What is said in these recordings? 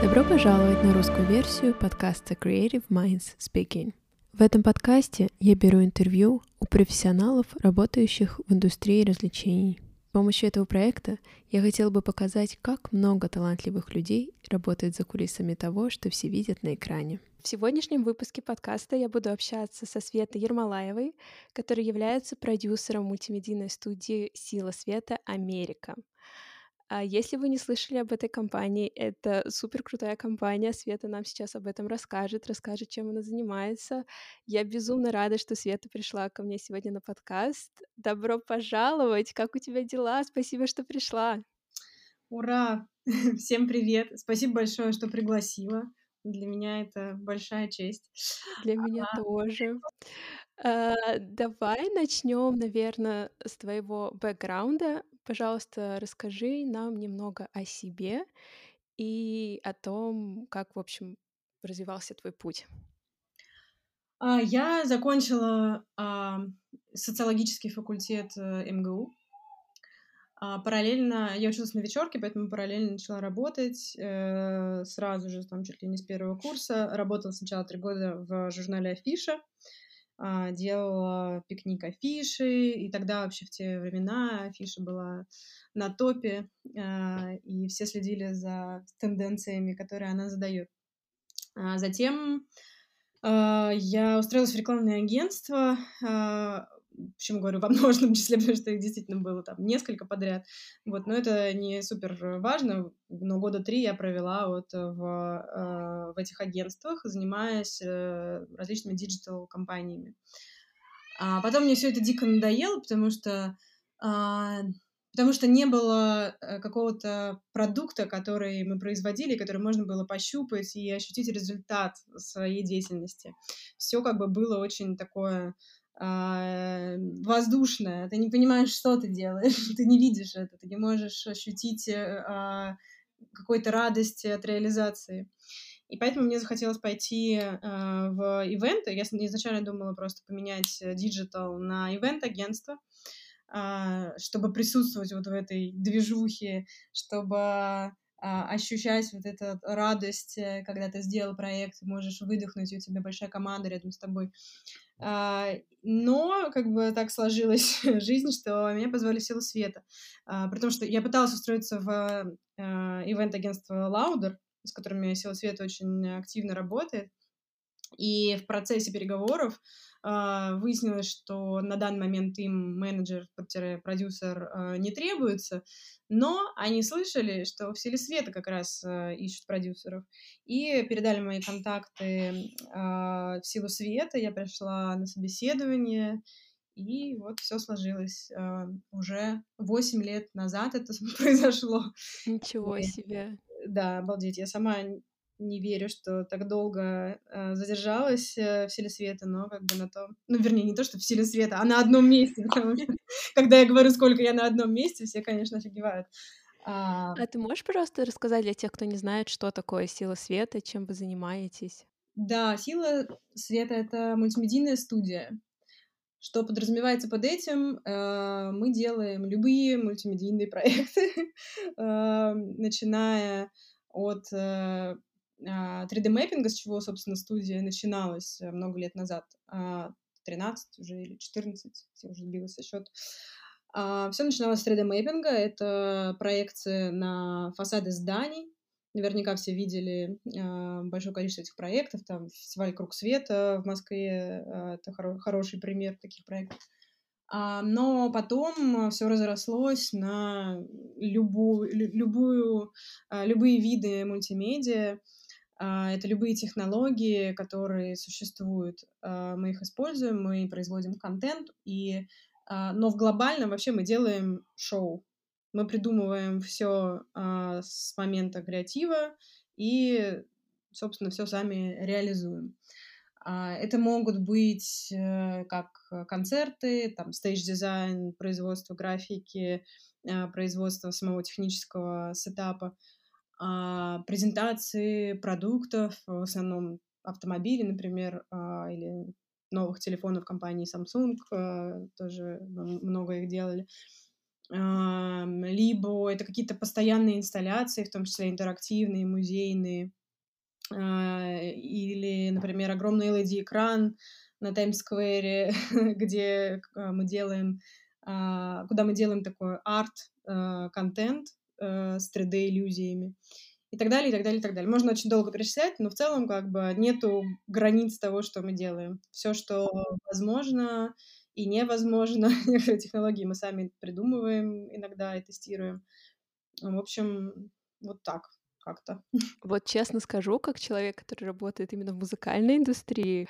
Добро пожаловать на русскую версию подкаста Creative Minds Speaking. В этом подкасте я беру интервью у профессионалов, работающих в индустрии развлечений. С помощью этого проекта я хотела бы показать, как много талантливых людей работает за кулисами того, что все видят на экране. В сегодняшнем выпуске подкаста я буду общаться со Светой Ермолаевой, которая является продюсером мультимедийной студии «Сила света Америка». А если вы не слышали об этой компании, это супер крутая компания. Света нам сейчас об этом расскажет, расскажет, чем она занимается. Я безумно рада, что Света пришла ко мне сегодня на подкаст. Добро пожаловать! Как у тебя дела? Спасибо, что пришла. Ура! Всем привет! Спасибо большое, что пригласила. Для меня это большая честь. Для меня а, тоже. А, давай начнем, наверное, с твоего бэкграунда. Пожалуйста, расскажи нам немного о себе и о том, как, в общем, развивался твой путь. А, я закончила а, социологический факультет э, МГУ. А, параллельно я училась на вечерке, поэтому параллельно начала работать э, сразу же, там чуть ли не с первого курса. Работала сначала три года в журнале Афиша. А, делала пикник афиши, и тогда вообще в те времена афиша была на топе, а, и все следили за тенденциями, которые она задает. А затем я устроилась в рекламное агентство, почему говорю во множественном числе, потому что их действительно было там несколько подряд. Вот, но это не супер важно, но года три я провела вот в, э, в этих агентствах, занимаясь э, различными digital-кампаниями. А потом мне все это дико надоело, потому что а, потому что не было э, какого-то продукта, который мы производили, который можно было пощупать и ощутить результат своей деятельности. Все как бы было очень такое а, воздушная, ты не понимаешь, что ты делаешь, ты не видишь это, ты не можешь ощутить э, а, какой-то радости от реализации. И поэтому мне захотелось пойти э, в event ы. Я изначально думала просто поменять digital на event-агентство, э, чтобы присутствовать вот в этой движухе, чтобы ощущать вот эту радость, э, когда ты сделал проект, можешь выдохнуть, и у тебя большая команда рядом с тобой. А, но как бы так сложилась жизнь, что меня позвали в света. А, при том, что я пыталась устроиться в ивент-агентство Louder, с которыми сила света очень активно работает. И в процессе переговоров э, выяснилось, что на данный момент им менеджер, продюсер э, не требуется, но они слышали, что в Силе Света как раз э, ищут продюсеров, и передали мои контакты э, в Силу Света, я пришла на собеседование, и вот все сложилось. Э, уже 8 лет назад это произошло. Ничего себе. Да, обалдеть. Я сама не верю, что так долго э, задержалась э, в силе света, но как бы на то... Ну, вернее, не то, что в силе света, а на одном месте, потому что когда я говорю, сколько я на одном месте, все, конечно, офигевают. А... а ты можешь, пожалуйста, рассказать для тех, кто не знает, что такое сила света, чем вы занимаетесь? Да, сила света — это мультимедийная студия. Что подразумевается под этим? Э, мы делаем любые мультимедийные проекты, э, начиная от э, 3D-мэппинга, а, с чего, собственно, студия начиналась э, много лет назад, 13 а, уже или 14, я уже сбилась со счета. А, Все начиналось с 3D-мэппинга, это проекции на фасады зданий, Наверняка все видели э, большое количество этих проектов, там фестиваль «Круг света» в Москве, э, это хоро- хороший пример таких проектов. А, но потом все разрослось на любую, любую, любые виды мультимедиа, это любые технологии, которые существуют. А, мы их используем, мы производим контент, и, а, но в глобальном вообще мы делаем шоу. Мы придумываем все с момента креатива и, собственно, все сами реализуем. Это могут быть э, как концерты, там, stage-дизайн, производство графики, производство самого технического setup а. А, презентации продуктов, в основном автомобили, например, а, или новых телефонов компании Samsung, а, тоже много их делали. либо это какие-то постоянные инсталляции, в том числе интерактивные, музейные, а, или, например, огромный LED-экран на Таймс-сквере, где мы делаем, куда мы делаем такой арт-контент с 3D-иллюзиями и так далее, и так далее, и так далее. Можно очень долго перечислять, но в целом как бы нету границ того, что мы делаем. Все, что возможно и невозможно, некоторые технологии мы сами придумываем иногда и тестируем. В общем, вот так как-то. Вот честно скажу, как человек, который работает именно в музыкальной индустрии,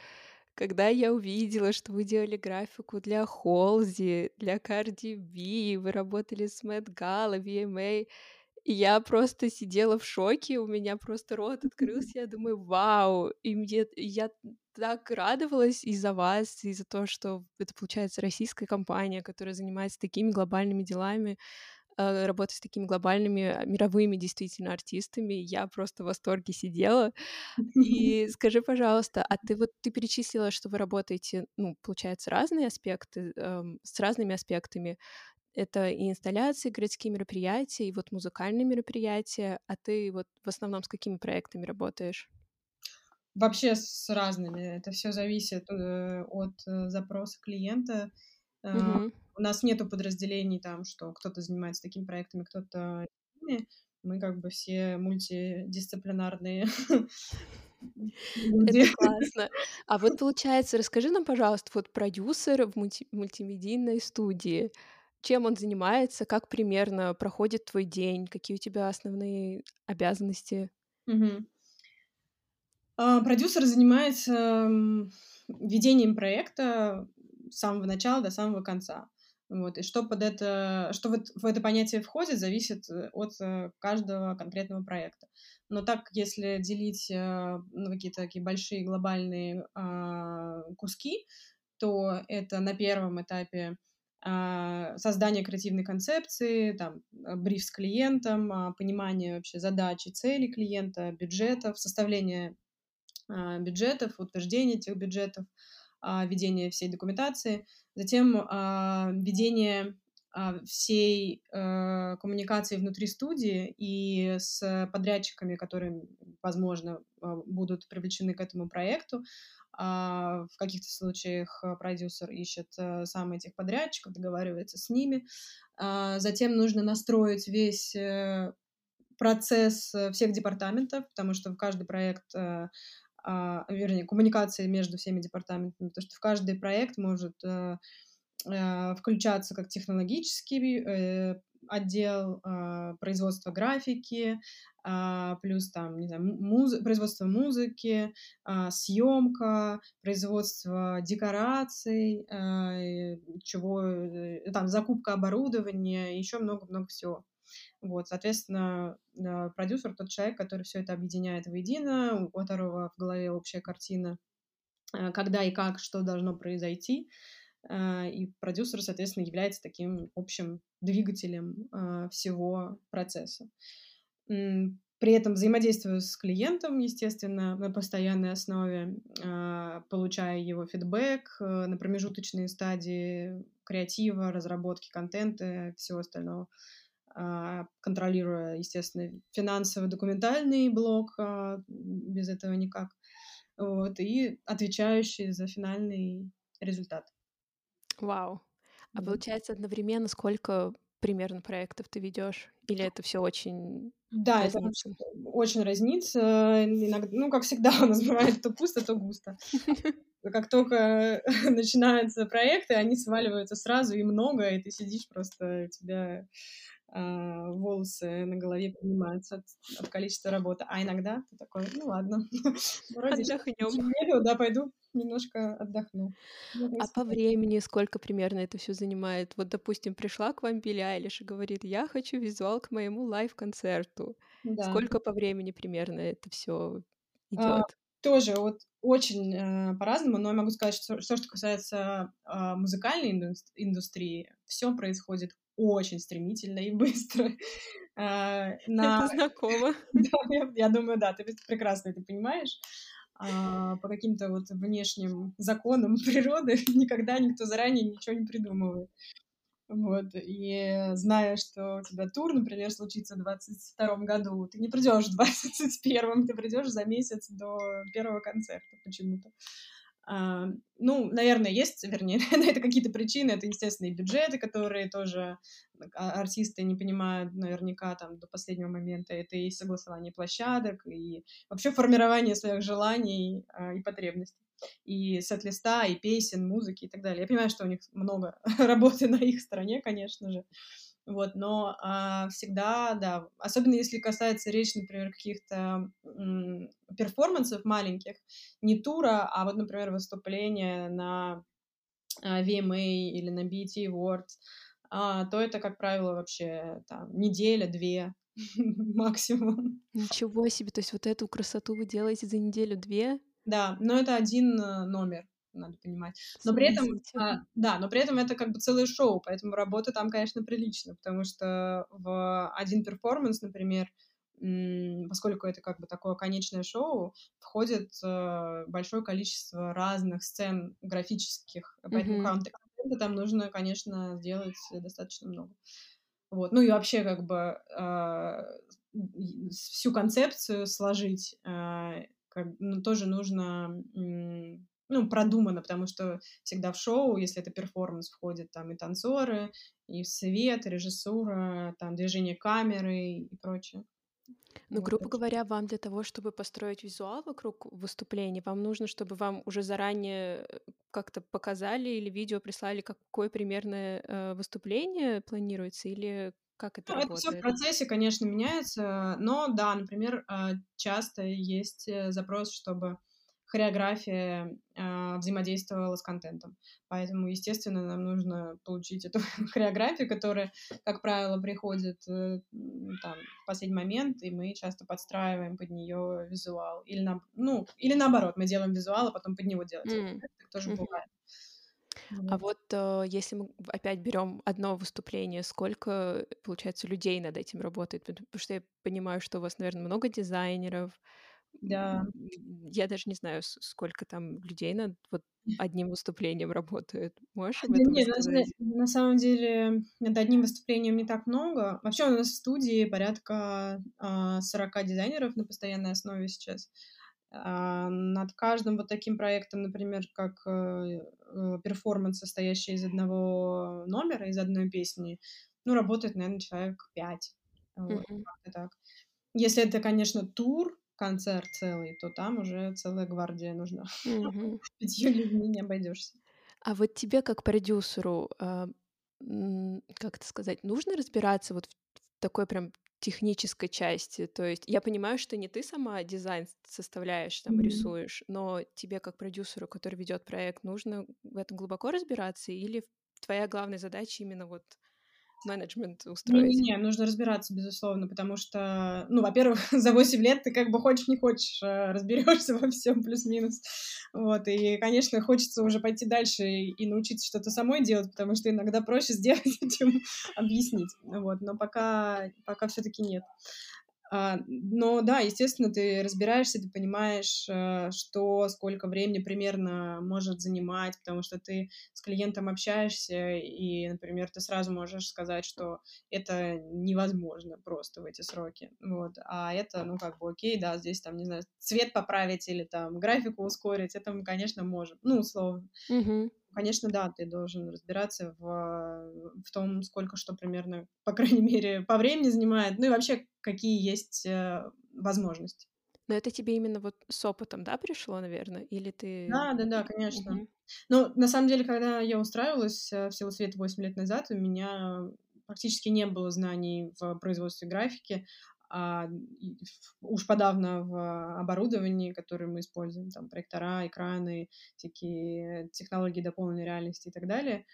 когда я увидела, что вы делали графику для Холзи, для Cardi B, вы работали с Мэтт Гала, VMA, и я просто сидела в шоке, у меня просто рот открылся, я думаю, вау, и мне, я так радовалась из-за вас, из-за того, что это, получается, российская компания, которая занимается такими глобальными делами, э, работает с такими глобальными а, мировыми действительно артистами. Я просто в восторге сидела. И скажи, пожалуйста, а ты вот ты перечислила, что вы работаете, ну, получается, разные аспекты, эм, с разными аспектами. Это и инсталляции, городские мероприятия, и вот музыкальные мероприятия. А ты вот в основном с какими проектами работаешь? Вообще с разными. Это все зависит э, от э, запроса клиента. Угу. У нас нету подразделений там, что кто-то занимается такими проектами, кто-то мы как бы все мультидисциплинарные. Это классно. А вот получается, расскажи нам, пожалуйста, вот продюсер в мультимедийной студии. Чем он занимается? Как примерно проходит твой день? Какие у тебя основные обязанности? А, продюсер занимается ведением проекта с самого начала до самого конца. Вот. И что под это, что вот в это понятие входит, зависит э, от э, каждого конкретного проекта. Но так, если делить э, ну, какие-то такие большие глобальные а, куски, то это на первом этапе а, создание креативной концепции, там, бриф с клиентом, а, понимание вообще задачи, целей клиента, бюджетов, составление бюджетов, утверждение этих бюджетов, ведение всей документации, затем ведение всей э, коммуникации внутри студии и с подрядчиками, которые, возможно, будут привлечены к этому проекту, а, в каких-то случаях э, продюсер ищет э, сам этих подрядчиков, договаривается с ними. А, затем нужно настроить весь процесс всех департаментов, потому что в каждый проект а, вернее, коммуникации между всеми департаментами, потому что в каждый проект может включаться как технологический отдел э, производства графики, э, плюс там, не знаю, муз... производство музыки, э, съемка, производство декораций, э, чего, э, там, закупка оборудования, еще много-много всего. Вот, соответственно, э, продюсер тот человек, который все это объединяет воедино, у которого в голове общая картина, э, когда и как, что должно произойти, а, и продюсер, соответственно, является таким общим двигателем всего процесса. При этом взаимодействую с клиентом, естественно, на постоянной основе, получая его фидбэк э, на промежуточные стадии креатива, разработки контента, всего остального, контролируя, естественно, финансово-документальный блок, без этого никак, вот, и отвечающий за финальный результат. Вау. А получается одновременно сколько примерно проектов ты ведешь? Или это все очень Да, это очень, очень разнится. Иногда, ну, как всегда, у нас бывает то пусто, то густо. Как только начинаются проекты, они сваливаются сразу и много, и ты сидишь просто, у тебя а, волосы на голове поднимаются от, от количества работы. А иногда ты такой, ну ладно, вроде Отдохнем. да, пойду немножко отдохну. А по времени сколько примерно это все занимает? Вот, допустим, пришла к вам Билли Айлиш и говорит, я хочу визуал к моему лайв-концерту. Да. Сколько по времени примерно это все идет? А, тоже вот очень э, по-разному, но я могу сказать, что все, что касается э, музыкальной индустрии, все происходит очень стремительно и быстро. Э, на... Это знакомо. да, я, я думаю, да, ты прекрасно это понимаешь. А, по каким-то вот внешним законам природы никогда никто заранее ничего не придумывает. Вот, и зная, что у тебя тур, например, случится в 22 году, ты не придешь в 21 ты придешь за месяц до первого концерта почему-то. А, ну, наверное, есть, вернее, это какие-то причины. Это, естественно, и бюджеты, которые тоже а, артисты не понимают наверняка там до последнего момента. Это и согласование площадок, и вообще формирование своих желаний а, и потребностей. И сет-листа, и песен, музыки и так далее. Я понимаю, что у них много работы на их стороне, конечно же. Вот, но а, всегда, да, особенно если касается речи, например, каких-то м, перформансов маленьких, не тура, а вот, например, выступления на а, VMA или на BET Awards, а, то это, как правило, вообще там неделя-две максимум. Ничего себе, то есть вот эту красоту вы делаете за неделю-две? Да, но это один э, номер надо понимать. Но при этом, а, да, но при этом это как бы целое шоу, поэтому работа там, конечно, прилично, потому что в один перформанс, например, поскольку это как бы такое конечное шоу, входит э, большое количество разных сцен графических, поэтому mm-hmm. контента там нужно, конечно, сделать достаточно много. Вот. Ну и вообще как бы э, всю концепцию сложить э, как, ну, тоже нужно ну, продумано, потому что всегда в шоу, если это перформанс, входят там и танцоры, и свет, и режиссура, там движение камеры и прочее. Ну, вот грубо это. говоря, вам для того, чтобы построить визуал вокруг выступления, вам нужно, чтобы вам уже заранее э, как-то показали или видео прислали, какое примерно э, выступление планируется, или как это ну, работает? Это все в процессе, конечно, меняется, но да, например, э, часто есть э, запрос, чтобы хореография э, взаимодействовала с контентом. Поэтому, естественно, нам нужно получить эту хореографию, которая, как правило, приходит э, там, в последний момент, и мы часто подстраиваем под нее визуал. Или, на, ну, или наоборот, мы делаем визуал, а потом под него делаем. Mm. Так тоже mm-hmm. бывает. А вот э, если мы опять берем одно выступление, сколько, получается, людей над этим работает? Потому что я понимаю, что у вас, наверное, много дизайнеров, да. Я даже не знаю, сколько там людей над вот одним выступлением работает. Можешь об этом Нет, рассказать? На, на самом деле над одним выступлением не так много. Вообще у нас в студии порядка а, 40 дизайнеров на постоянной основе сейчас. А, над каждым вот таким проектом, например, как э, э, перформанс, состоящий из одного номера, из одной песни, ну, работает, наверное, человек пять. Вот, mm-hmm. так. Если это, конечно, тур, концерт целый, то там уже целая гвардия нужна. Mm-hmm. Пятью людьми не обойдешься. А вот тебе как продюсеру, э, как это сказать, нужно разбираться вот в такой прям технической части. То есть я понимаю, что не ты сама дизайн составляешь, там mm-hmm. рисуешь, но тебе как продюсеру, который ведет проект, нужно в этом глубоко разбираться, или твоя главная задача именно вот менеджмент устроить? Не, не, нужно разбираться, безусловно, потому что, ну, во-первых, за 8 лет ты как бы хочешь, не хочешь, э, разберешься во всем плюс-минус. Вот, и, конечно, хочется уже пойти дальше и научиться что-то самой делать, потому что иногда проще сделать, чем объяснить. Вот, но пока, пока все-таки нет. А, но да, естественно, ты разбираешься, ты понимаешь, э, что, сколько времени примерно может занимать, потому что ты с клиентом общаешься, и, например, ты сразу можешь сказать, что это невозможно просто в эти сроки, вот, а это, ну, как бы, окей, да, здесь, там, не знаю, цвет поправить или, там, графику ускорить, это мы, конечно, можем, ну, условно. Mm-hmm. Конечно, да, ты должен разбираться в, в том, сколько что примерно, по крайней мере, по времени занимает, ну и вообще, какие есть э, возможности. Но это тебе именно вот с опытом, да, пришло, наверное? Или ты... Да, да, да, конечно. Угу. Ну, на самом деле, когда я устраивалась э, в силу света 8 лет назад, у меня практически не было знаний в производстве графики, а уж подавно в оборудовании, которое мы используем, там, проектора, экраны, всякие технологии дополненной реальности и так далее.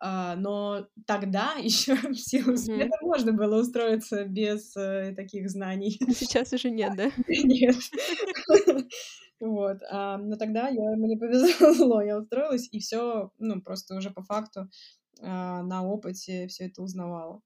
А, но тогда еще в силу света mm-hmm. можно было устроиться без э, таких знаний. Сейчас уже нет, да? Нет. Вот. А, но тогда я, мне повезло, я устроилась, и все, ну, просто уже по факту а, на опыте все это узнавала.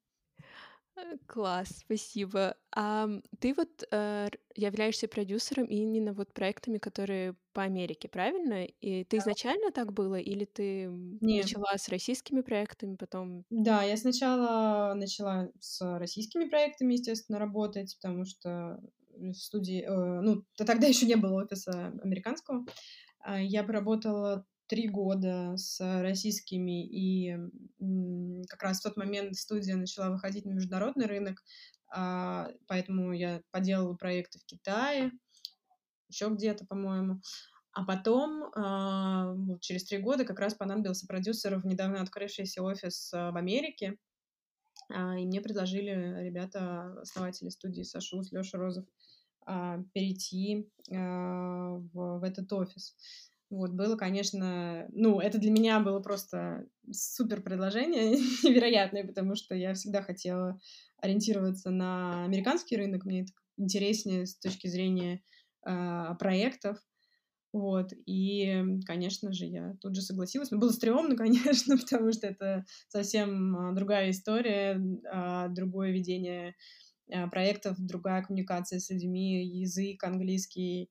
Э, класс, спасибо. А ты вот э, являешься продюсером именно вот проектами, которые по Америке, правильно? И ты Да. изначально так было, или ты Нет. начала с российскими проектами, потом... Да, я сначала начала с российскими проектами, естественно, работать, потому что в студии, э, ну, тогда еще не было офиса американского. А, Я поработала три года с российскими, и как раз в тот момент студия начала выходить на международный рынок, а, поэтому я поделала проекты в Китае, еще где-то, по-моему. А потом, а, через три года, как раз понадобился продюсер в недавно открывшийся офис а, в Америке, а, и мне предложили ребята, основатели студии Сашус, Леша Розов, перейти в, в этот офис. Вот, было, конечно, ну, это для меня было просто супер предложение, невероятное, потому что я всегда хотела ориентироваться на американский рынок, мне это интереснее с точки зрения а, проектов, вот, и, конечно же, я тут же согласилась. Но было стрёмно, конечно, потому что это совсем а, другая история, а, другое ведение проектов, другая коммуникация с людьми, язык английский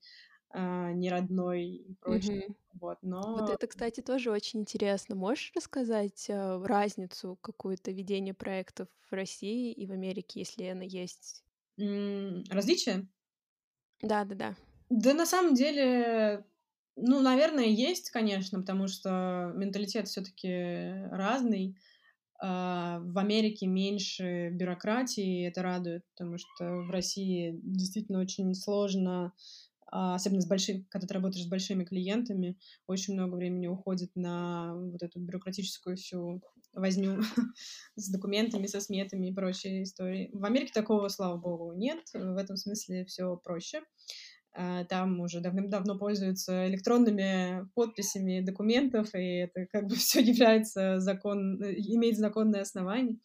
а, не родной и прочее. Мгм. Вот, Вот но это, кстати, тоже очень интересно. Можешь рассказать э, разницу какую-то ведения проектов в России и в Америке, если она есть? м, различия? Да-да-да. Да, на самом деле, ну, наверное, есть, конечно, потому что менталитет все-таки разный. А, В Америке меньше бюрократии, и это радует, потому что в России действительно очень сложно, особенно с большим, когда ты работаешь с большими клиентами, очень много времени уходит на вот эту бюрократическую всю возню с документами, со сметами и прочие истории. В Америке такого, слава богу, нет. В этом смысле все проще. А, Там уже давным-давно пользуются электронными подписями документов, и это как бы все является закон, имеет законное основание,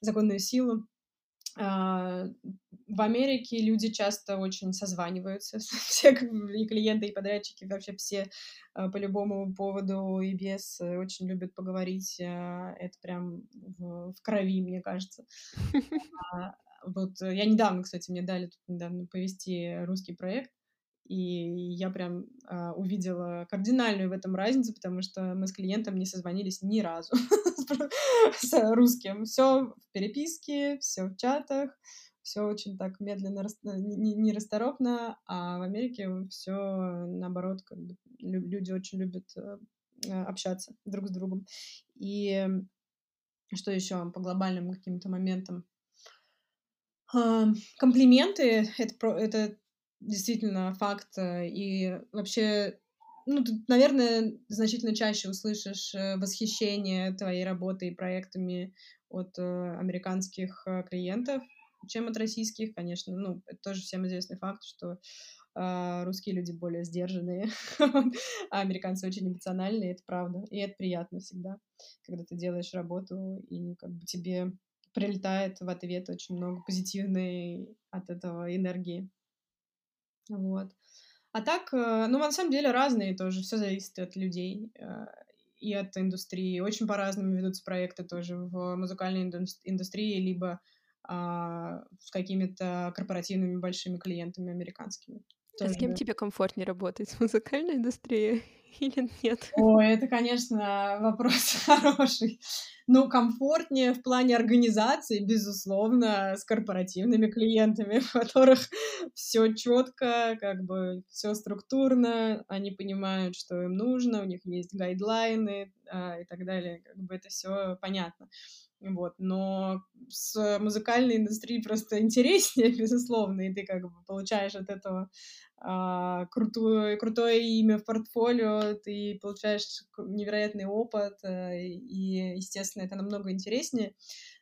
законную силу. В Америке люди часто очень созваниваются, все и клиенты, и подрядчики, вообще все а, по любому поводу и без э, очень любят поговорить. а, Это прям в, в крови, мне кажется. А, Вот э, я недавно, кстати, мне дали тут недавно повести русский проект, и я прям а, увидела кардинальную в этом разницу, потому что мы с клиентом не созвонились ни разу с русским. Все в переписке, все в чатах, все очень так медленно, э, не- не- нерасторопно, а в Америке все наоборот, как бы лю- люди очень любят э, э, общаться друг с другом. И что еще по глобальным каким-то моментам? А, комплименты- это это действительно факт. э, И вообще, ну, ты, наверное, значительно чаще услышишь, э, восхищение твоей работой и проектами от, э, американских, э, клиентов, чем от российских, конечно. Ну, это тоже всем известный факт, что, а, русские люди более сдержанные, а американцы очень эмоциональные, это правда. И это приятно всегда, когда ты делаешь работу, и как бы тебе прилетает в ответ очень много позитивной от этого энергии. Вот. А так, э, ну, на самом деле разные тоже, все зависит от людей э, и от индустрии. Очень по-разному ведутся проекты тоже в музыкальной индус- индустрии, либо а, с какими-то корпоративными большими клиентами американскими. А с кем тебе комфортнее работать? В музыкальной индустрии или нет? Ой, это, конечно, вопрос хороший. Ну, комфортнее в плане организации, безусловно, с корпоративными клиентами, у которых все четко, как бы все структурно, они понимают, что им нужно, у них есть гайдлайны а, и так далее, как бы это все понятно. Вот, но с музыкальной индустрией просто интереснее, безусловно, и ты как бы получаешь от этого а, крутое, крутое имя в портфолио, ты получаешь невероятный опыт, э, и, естественно, это намного интереснее,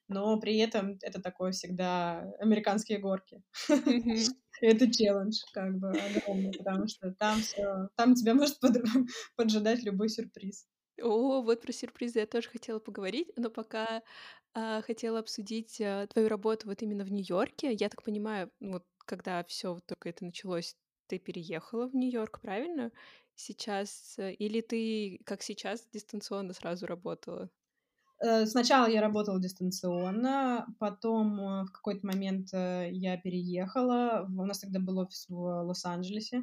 но при этом это такое всегда американские горки. Это челлендж, как бы, огромный, потому что там все, там тебя может под- поджидать любой сюрприз. О, вот про сюрпризы я тоже хотела поговорить, но пока а, хотела обсудить а, твою работу вот именно в Нью-Йорке. Я так понимаю, ну вот когда все вот только это началось, ты переехала в Нью-Йорк, правильно? Сейчас э, или ты, как сейчас, дистанционно сразу работала? Э, сначала я работала дистанционно, потом в какой-то момент я переехала. У нас тогда был офис в Лос-Анджелесе.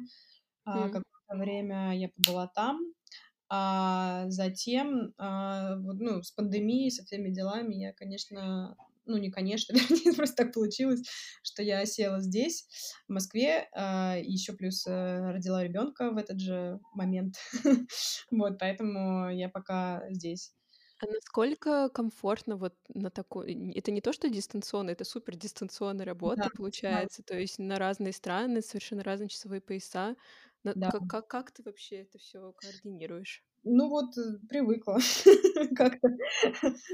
Mm. Какое-то время я побыла там. А затем, а, ну, с пандемией, со всеми делами я, конечно, ну, не конечно, вернее, просто так получилось, что я села здесь, в Москве, а, еще плюс родила ребенка в этот же момент. вот, поэтому я пока здесь. А насколько комфортно вот на такой... Это не то, что дистанционно, это супер дистанционная работа Да, да. получается, то есть на разные страны, совершенно разные часовые пояса. На- Да. Как, как, как ты вообще это все координируешь? Ну вот, э, привыкла как-то.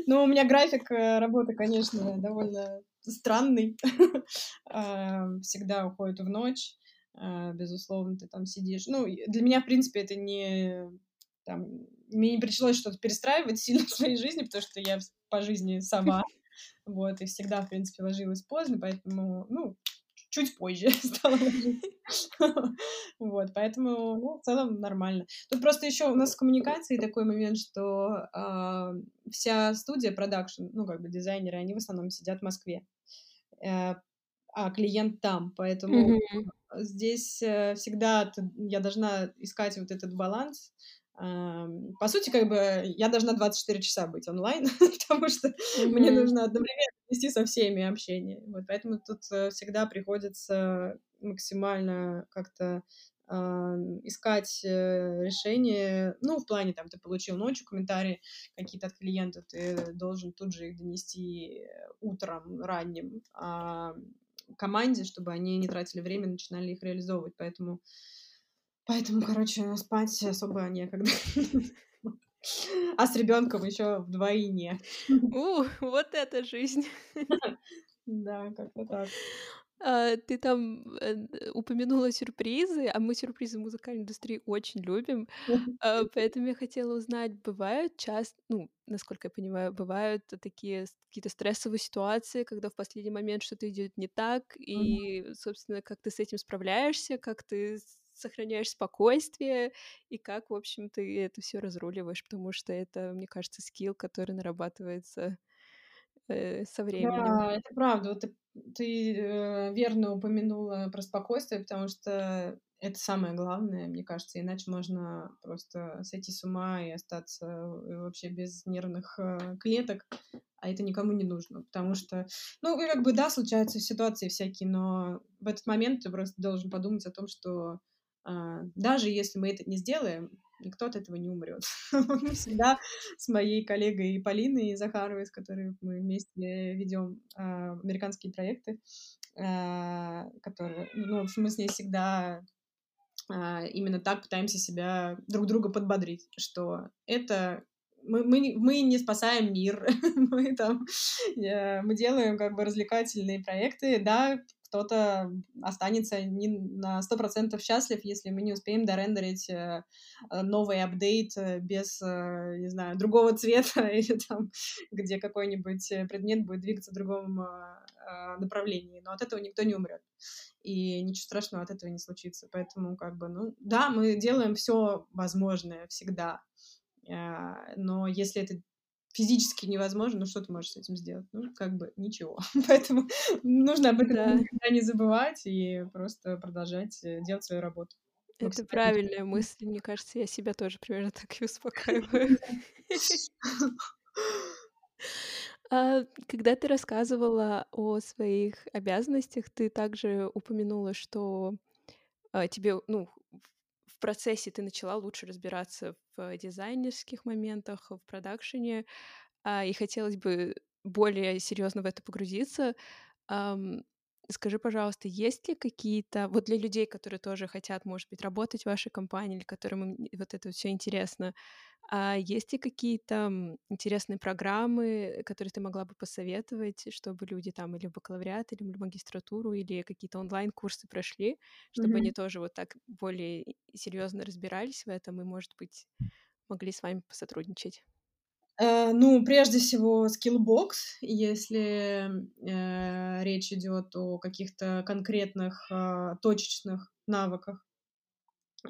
Ну, у меня график э, работы, конечно, довольно странный. Всегда уходит в ночь. А, Безусловно, ты там сидишь. Ну, для меня, в принципе, это не там, мне не пришлось что-то перестраивать сильно в своей жизни, потому что я по жизни сама, вот, и всегда, в принципе, ложилась поздно, поэтому, ну, чуть позже стала ложиться. вот, поэтому, ну, в целом нормально. Тут просто еще у нас в коммуникации такой момент, что э, вся студия продакшн, ну, как бы дизайнеры, они в основном сидят в Москве, э, а клиент там, поэтому mm-hmm. здесь э, всегда я должна искать вот этот баланс, по сути, как бы я должна 24 часа быть онлайн, потому что mm-hmm. мне нужно одновременно вести со всеми общение. Вот, поэтому тут э, всегда приходится максимально как-то э, искать э, решение, ну, в плане, там, ты получил ночью комментарии какие-то от клиентов, ты должен тут же их донести утром ранним э, команде, чтобы они не тратили время, начинали их реализовывать, поэтому Поэтому, короче, спать особо некогда. А с ребенком еще вдвойне. У, вот это жизнь. Да, как-то так. А, ты там э, упомянула сюрпризы, а мы сюрпризы в музыкальной индустрии очень любим. А, поэтому я хотела узнать, бывают часто, ну, насколько я понимаю, бывают такие какие-то стрессовые ситуации, когда в последний момент что-то идет не так, и, собственно, как ты с этим справляешься, как ты сохраняешь спокойствие и как, в общем, ты это все разруливаешь, потому что это, мне кажется, скилл, который нарабатывается э, со временем. Да, это правда. Вот ты, ты э, верно упомянула про спокойствие, потому что это самое главное, мне кажется, иначе можно просто сойти с ума и остаться э, вообще без нервных э, клеток, а это никому не нужно, потому что, ну, как бы, да, случаются ситуации всякие, но в этот момент ты просто должен подумать о том, что даже если мы это не сделаем, никто от этого не умрет. Всегда с моей коллегой Полиной Захаровой, с которой мы вместе ведем а, американские проекты, а, которые, ну, мы с ней всегда именно так пытаемся себя друг друга подбодрить, что это мы, мы, мы не спасаем мир, мы там, э, мы делаем как бы развлекательные проекты, да, кто-то останется не на 100% счастлив, если мы не успеем дорендерить э, э, новый апдейт э, без, не знаю, другого цвета или там, где какой-нибудь предмет будет двигаться в другом направлении. Но от этого никто не умрет. И ничего страшного от этого не случится. Поэтому, как бы, ну, да, мы делаем все возможное всегда. Но если это физически невозможно, ну что ты можешь с этим сделать? Ну, как бы ничего. Поэтому нужно об этом да. никогда не забывать и просто продолжать э, делать свою работу. Это правильная мысль, мне кажется, я себя тоже примерно так и успокаиваю. А, когда ты рассказывала о своих обязанностях, ты также упомянула, что а, тебе, ну, в процессе ты начала лучше разбираться в дизайнерских моментах, в продакшене, а, и хотелось бы более серьезно в это погрузиться. Скажи, пожалуйста, есть ли какие-то, вот для людей, которые тоже хотят, может быть, работать в вашей компании, или которым вот это все интересно, а есть ли какие-то интересные программы, которые ты могла бы посоветовать, чтобы люди там или бакалавриат, или магистратуру, или какие-то онлайн-курсы прошли, чтобы mm-hmm. они тоже вот так более серьезно разбирались в этом и, может быть, могли с вами посотрудничать? Uh, ну, прежде всего, Skillbox, если uh, речь идет о каких-то конкретных uh, точечных навыках.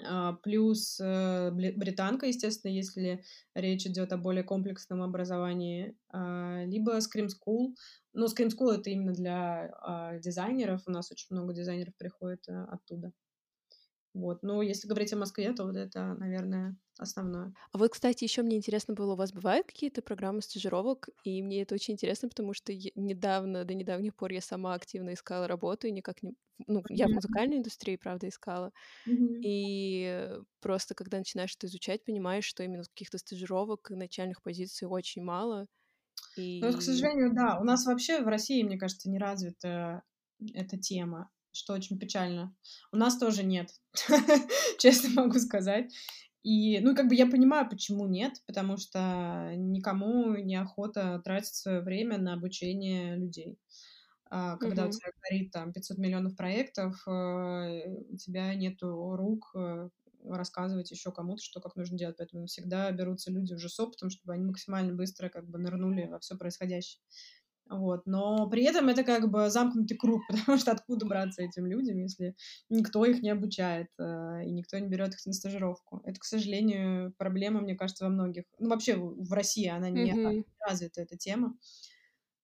а, плюс э, британка, естественно, если речь идет о более комплексном образовании, а, либо Scream School. Но Scream School — это именно для а, дизайнеров, у нас очень много дизайнеров приходит э, оттуда. Вот. Но если говорить о Москве, то вот это, наверное, основное. А вот, кстати, еще мне интересно было, у вас бывают какие-то программы стажировок? И мне это очень интересно, потому что недавно, до недавних пор я сама активно искала работу, и никак не... Ну, я в музыкальной индустрии, правда, искала. Mm-hmm. И просто, когда начинаешь это изучать, понимаешь, что именно каких-то стажировок и начальных позиций очень мало. И... Ну, к сожалению, да. У нас вообще в России, мне кажется, не развита эта тема что очень печально. У нас тоже нет, честно могу сказать. И, ну, как бы я понимаю, почему нет, потому что никому не охота тратить свое время на обучение людей. А, когда mm-hmm. у тебя горит там 500 миллионов проектов, э, у тебя нету рук э, рассказывать еще кому-то, что как нужно делать. Поэтому всегда берутся люди уже с опытом, чтобы они максимально быстро как бы нырнули во все происходящее. Вот. Но при этом это как бы замкнутый круг, потому что откуда браться этим людям, если никто их не обучает э, и никто не берет их на стажировку. Это, к сожалению, проблема, мне кажется, во многих. Ну, вообще в России она не mm-hmm. развита, эта тема.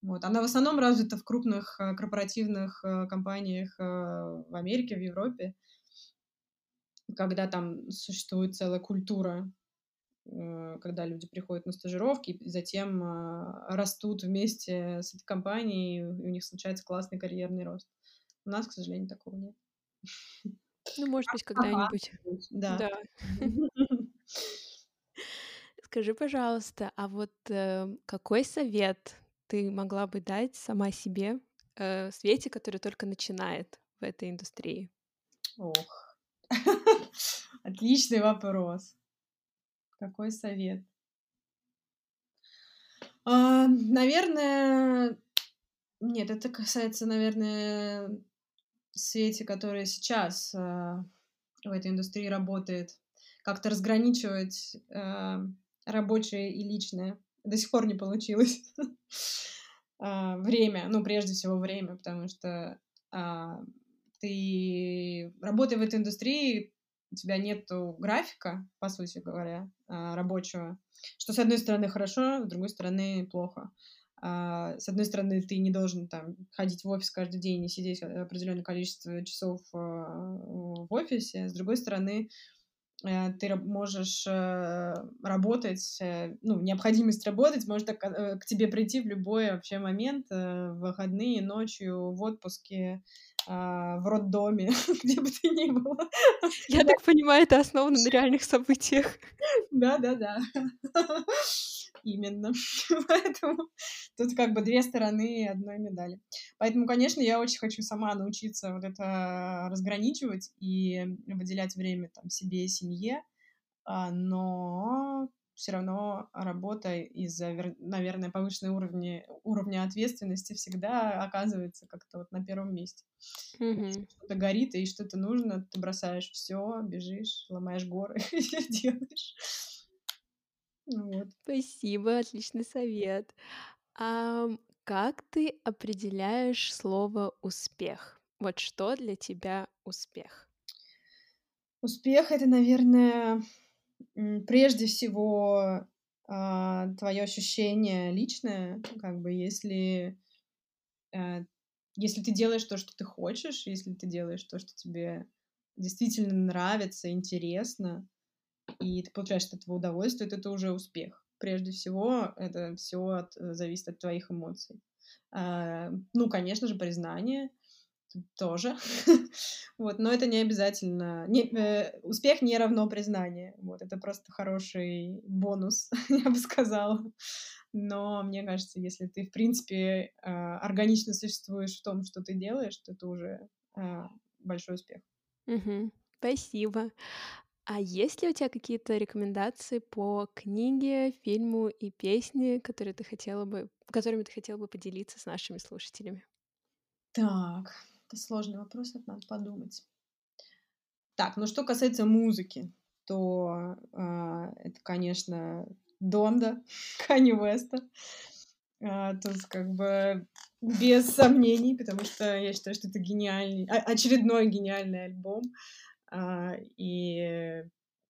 Вот. Она в основном развита в крупных э, корпоративных э, компаниях в Америке, в Европе, когда там существует целая культура когда люди приходят на стажировки и затем а, растут вместе с этой компанией, и у них случается классный карьерный рост. У нас, к сожалению, такого нет. Ну, может быть, когда-нибудь. Да. да. Скажи, пожалуйста, а вот э, какой совет ты могла бы дать сама себе, э, Свете, которая только начинает в этой индустрии? Ох, отличный вопрос. Какой совет? А, наверное, нет, это касается, наверное, Свете, которая сейчас а, в этой индустрии работает, как-то разграничивать а, рабочее и личное. До сих пор не получилось. а, время, ну, прежде всего время, потому что а, ты, работая в этой индустрии, у тебя нет графика, по сути говоря, а, рабочего, что с одной стороны хорошо, с другой стороны плохо. А, с одной стороны, ты не должен там ходить в офис каждый день и сидеть определенное количество часов а, в офисе, с другой стороны, э, ты можешь э, работать, э, ну, необходимость работать может к тебе прийти в любой вообще момент, в выходные, ночью, в отпуске, в роддоме, где бы ты ни была. Я так понимаю, это основано на реальных событиях. Да-да-да. Именно. Поэтому тут как бы две стороны одной медали. Поэтому, конечно, я очень хочу сама научиться вот это разграничивать и выделять время там себе и семье, а, но все равно работа из-за, наверное, повышенной уровня, уровня ответственности всегда оказывается как-то вот на первом месте. Mm-hmm. Что-то горит, и что-то нужно, ты бросаешь все, бежишь, ломаешь горы и делаешь. Вот. Спасибо, отличный совет. А как ты определяешь слово успех? Вот что для тебя успех? Успех это, наверное, прежде всего, а, твое ощущение личное, как бы, если, э, если ты делаешь то, что ты хочешь, если ты делаешь то, что тебе действительно нравится, интересно, и ты получаешь от этого удовольствие, то это уже успех. Прежде всего, это все от, э, зависит от твоих эмоций. А, ну, конечно же, признание, тоже. вот, но это не обязательно. Не, э, успех не равно признание. Вот, это просто хороший бонус, я бы сказала. Но мне кажется, если ты, в принципе, э, органично существуешь в том, что ты делаешь, то это уже э, большой успех. Угу. Спасибо. А есть ли у тебя какие-то рекомендации по книге, фильму и песне, которые ты хотела бы, которыми ты хотела бы поделиться с нашими слушателями? Так, это сложный вопрос, это надо подумать. Так, ну что касается музыки, то э, это, конечно, Донда, Кани Веста. Э, тут как бы без сомнений, потому что я считаю, что это гениальный, очередной гениальный альбом. А, и,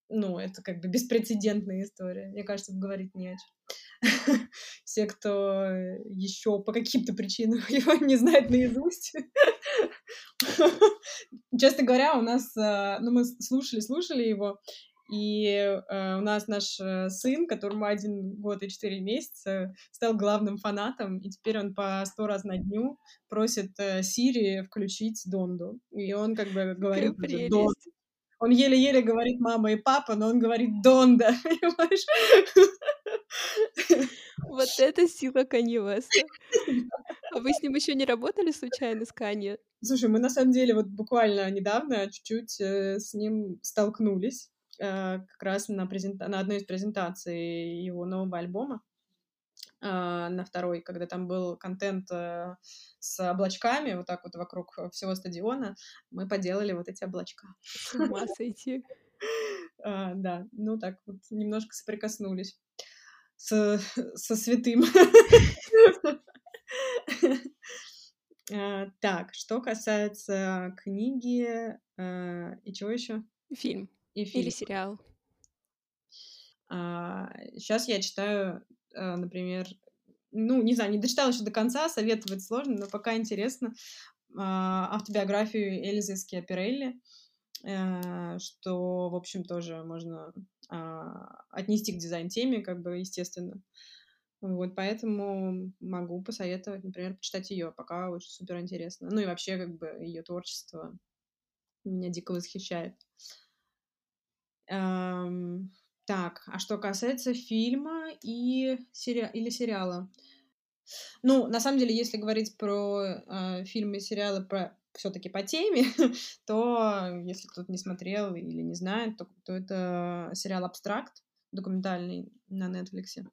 ну, это как бы беспрецедентная история. Мне кажется, говорить не о чем. Все, кто еще по каким-то причинам его не знает наизусть. Честно говоря, у нас, а, ну, мы слушали, слушали его, и э, у нас наш э, сын, которому один год и четыре месяца, стал главным фанатом, и теперь он по сто раз на дню просит э, Сири включить Донду. И он как бы говорит Дон. Он еле-еле говорит мама и папа, но он говорит Донда, понимаешь? Вот это сила Канье А вы с ним еще не работали случайно с Канье? Слушай, мы на самом деле вот буквально недавно чуть-чуть э, с ним столкнулись. Э, как раз на, презента... на одной из презентаций его нового альбома, на второй, когда там был контент э, с облачками, вот так вот вокруг всего стадиона, мы поделали вот эти облачка. С ума сойти. Да, ну так вот немножко соприкоснулись со святым. Так, что касается книги и чего еще? Фильм. И фильм. Или сериал. А, сейчас я читаю, а, например, ну, не знаю, не дочитала еще до конца, советовать сложно, но пока интересно, а, автобиографию Эльзы Скиаперелли, а, что, в общем, тоже можно а, отнести к дизайн-теме, как бы, естественно. Вот, поэтому могу посоветовать, например, почитать ее, пока очень супер интересно. Ну и вообще, как бы, ее творчество меня дико восхищает. Так, а что касается фильма и сери... или сериала. Ну, на самом деле, если говорить про э, фильмы и сериалы про все-таки по теме, то если кто-то не смотрел или не знает, то, то это сериал Абстракт, документальный на Netflix.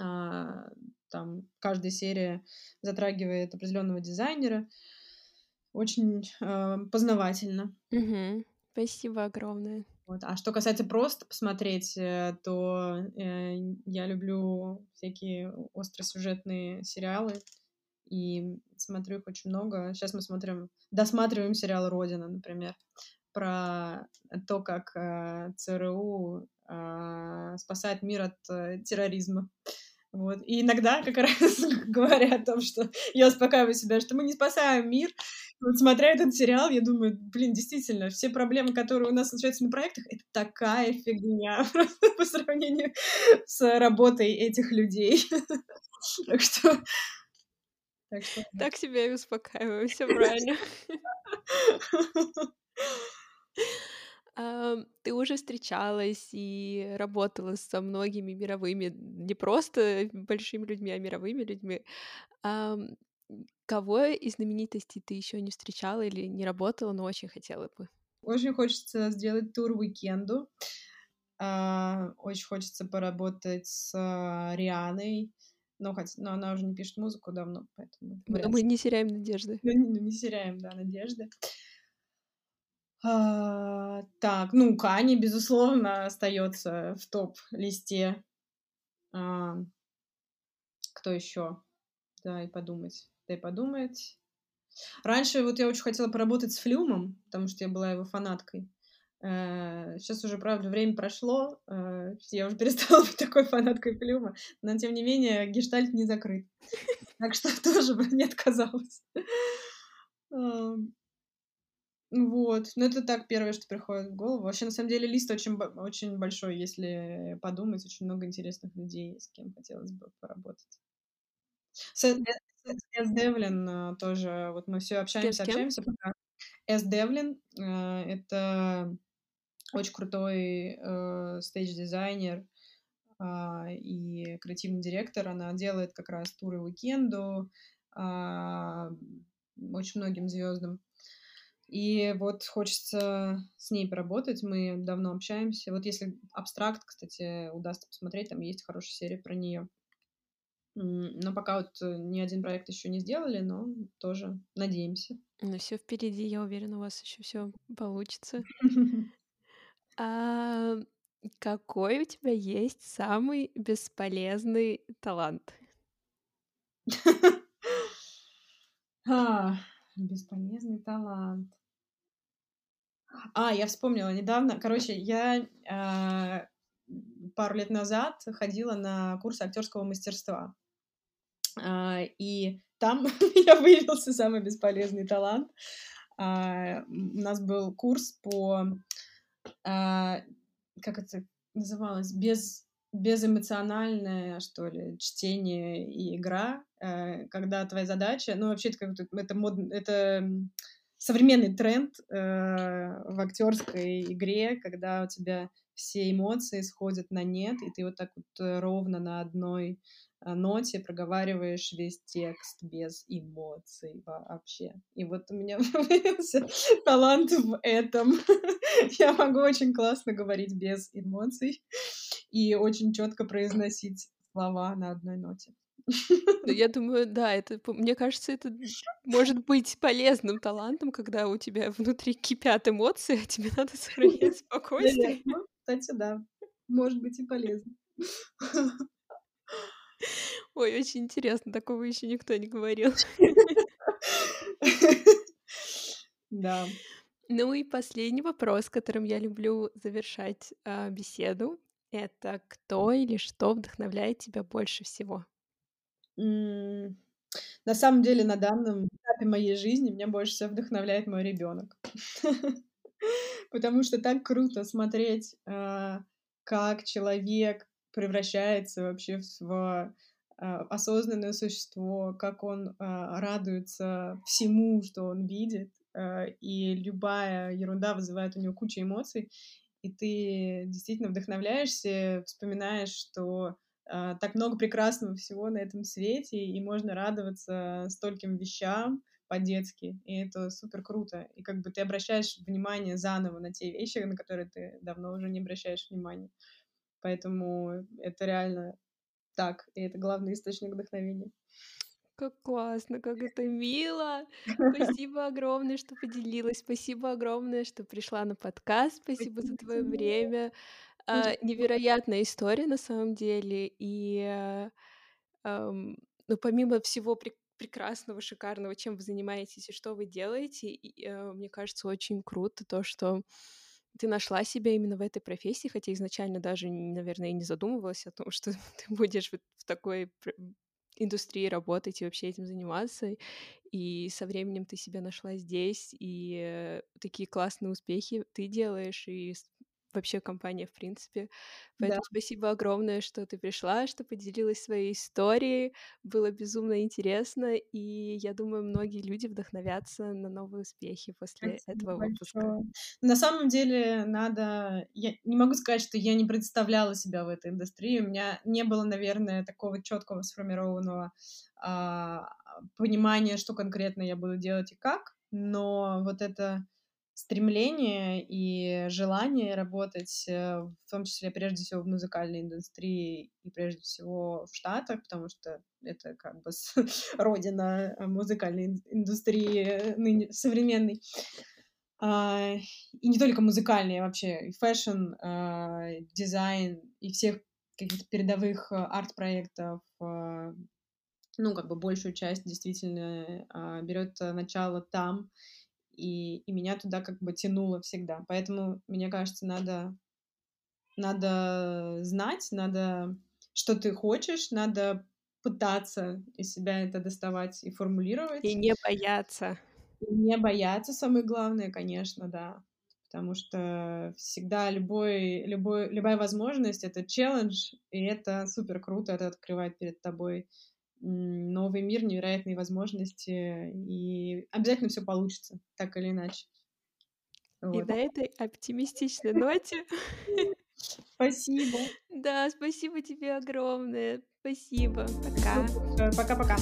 А, там каждая серия затрагивает определенного дизайнера. Очень э, познавательно. Угу. Спасибо огромное. Вот. А что касается просто посмотреть, э, то э, я люблю всякие остросюжетные сериалы и смотрю их очень много. Сейчас мы смотрим, досматриваем сериал «Родина», например, про то, как э, ЦРУ э, спасает мир от э, терроризма. Вот. И иногда как раз говоря о том, что я успокаиваю себя, что мы не спасаем мир, вот смотря этот сериал, я думаю, блин, действительно, все проблемы, которые у нас случаются на проектах, это такая фигня просто по сравнению с работой этих людей. Так что... Так, что... так себя и успокаиваю, все правильно. Ты уже встречалась и работала со многими мировыми, не просто большими людьми, а мировыми людьми. Кого из знаменитостей ты еще не встречала или не работала, но очень хотела бы? Очень хочется сделать тур уикенду. А, очень хочется поработать с а, Рианой. Но, хоть, но она уже не пишет музыку давно, поэтому... Но мы не теряем надежды. Ну, не, не теряем, да, надежды. А, так, ну, Кани, безусловно, остается в топ-листе. А, кто еще? Да, и подумать дай подумать. Раньше вот я очень хотела поработать с Флюмом, потому что я была его фанаткой. Сейчас э, уже, правда, время прошло, э, я уже перестала быть такой фанаткой Флюма, но, тем не менее, гештальт не закрыт. Так что тоже бы не отказалась. Вот, но это так первое, что приходит в голову. Вообще, на самом деле, лист очень, очень большой, если подумать, очень много интересных людей, с кем хотелось бы поработать. С, э, с Девлин э, тоже, вот мы все общаемся, общаемся пока. С Девлин э, это очень крутой э, стейдж-дизайнер э, и креативный директор. Она делает как раз туры уикенду э, очень многим звездам. И вот хочется с ней поработать. Мы давно общаемся. Вот если абстракт, кстати, удастся посмотреть, там есть хорошая серия про нее. Но пока вот э, ни один проект еще не сделали, но тоже надеемся. Ну, все впереди, я уверена, у вас еще все получится. А какой у тебя есть самый бесполезный талант? А, бесполезный талант. А, я вспомнила недавно. Короче, я э, пару лет назад ходила на курс актерского мастерства. Э, и там я выявился самый бесполезный талант. Э, у нас был курс по... Э, как это называлось? Без безэмоциональное, что ли, чтение и игра, э, когда твоя задача, ну, вообще, это, как это, мод, это современный тренд э, в актерской игре, когда у тебя все эмоции сходят на нет, и ты вот так вот э, ровно на одной ноте проговариваешь весь текст без эмоций вообще. И вот у меня появился талант в этом. Я могу очень классно говорить без эмоций и очень четко произносить слова на одной ноте. Я думаю, да, это, мне кажется, это может быть полезным талантом, когда у тебя внутри кипят эмоции, а тебе надо сохранять спокойствие. Кстати, да, может быть и полезно. Ой, очень интересно, такого еще никто не говорил. Да. Ну и последний вопрос, которым я люблю завершать э, беседу, это кто или что вдохновляет тебя больше всего? На самом деле, на данном этапе моей жизни меня больше всего вдохновляет мой ребенок. Потому что так круто смотреть, а, как человек превращается вообще в а, осознанное существо, как он а, радуется всему, что он видит, и любая ерунда вызывает у него кучу эмоций, и ты действительно вдохновляешься, вспоминаешь, что а, так много прекрасного всего на этом свете, и можно радоваться стольким вещам по-детски, и это супер круто. И как бы ты обращаешь внимание заново на те вещи, на которые ты давно уже не обращаешь внимания. Поэтому это реально так, и это главный источник вдохновения. Как классно, как это мило. Спасибо огромное, что поделилась. Спасибо огромное, что пришла на подкаст. Спасибо, Спасибо за твое время. А, невероятная история на самом деле. И эм, ну, помимо всего пр- прекрасного, шикарного, чем вы занимаетесь и что вы делаете, и, э, мне кажется, очень круто то, что ты нашла себя именно в этой профессии, хотя изначально даже, наверное, и не задумывалась о том, что ты будешь вот в такой индустрии работать и вообще этим заниматься. И со временем ты себя нашла здесь, и э, такие классные успехи ты делаешь, и вообще компания, в принципе. Поэтому да. спасибо огромное, что ты пришла, что поделилась своей историей. Было безумно интересно, и я думаю, многие люди вдохновятся на новые успехи после спасибо этого большое. выпуска. На самом деле, надо... Я не могу сказать, что я не представляла себя в этой индустрии. У меня не было, наверное, такого четкого сформированного а, понимания, что конкретно я буду делать и как. Но вот это стремление и желание работать, э, в том числе, прежде всего, в музыкальной индустрии и прежде всего в Штатах, потому что это как бы родина э, музыкальной индустрии ныне, современной. А, и не только музыкальной, а вообще и fashion, а, дизайн и всех каких-то передовых э, арт-проектов, ну, как бы большую часть действительно берет начало там, и, и меня туда как бы тянуло всегда. Поэтому, мне кажется, надо, надо знать, надо, что ты хочешь, надо пытаться из себя это доставать и формулировать. И не бояться. И не бояться, самое главное, конечно, да. Потому что всегда любой, любой, любая возможность — это челлендж, и это супер круто, это открывает перед тобой новый мир, невероятные возможности, и обязательно все получится, так или иначе. Вот. И на этой оптимистичной ноте... Спасибо. Да, спасибо тебе огромное. Спасибо. Пока. Пока-пока.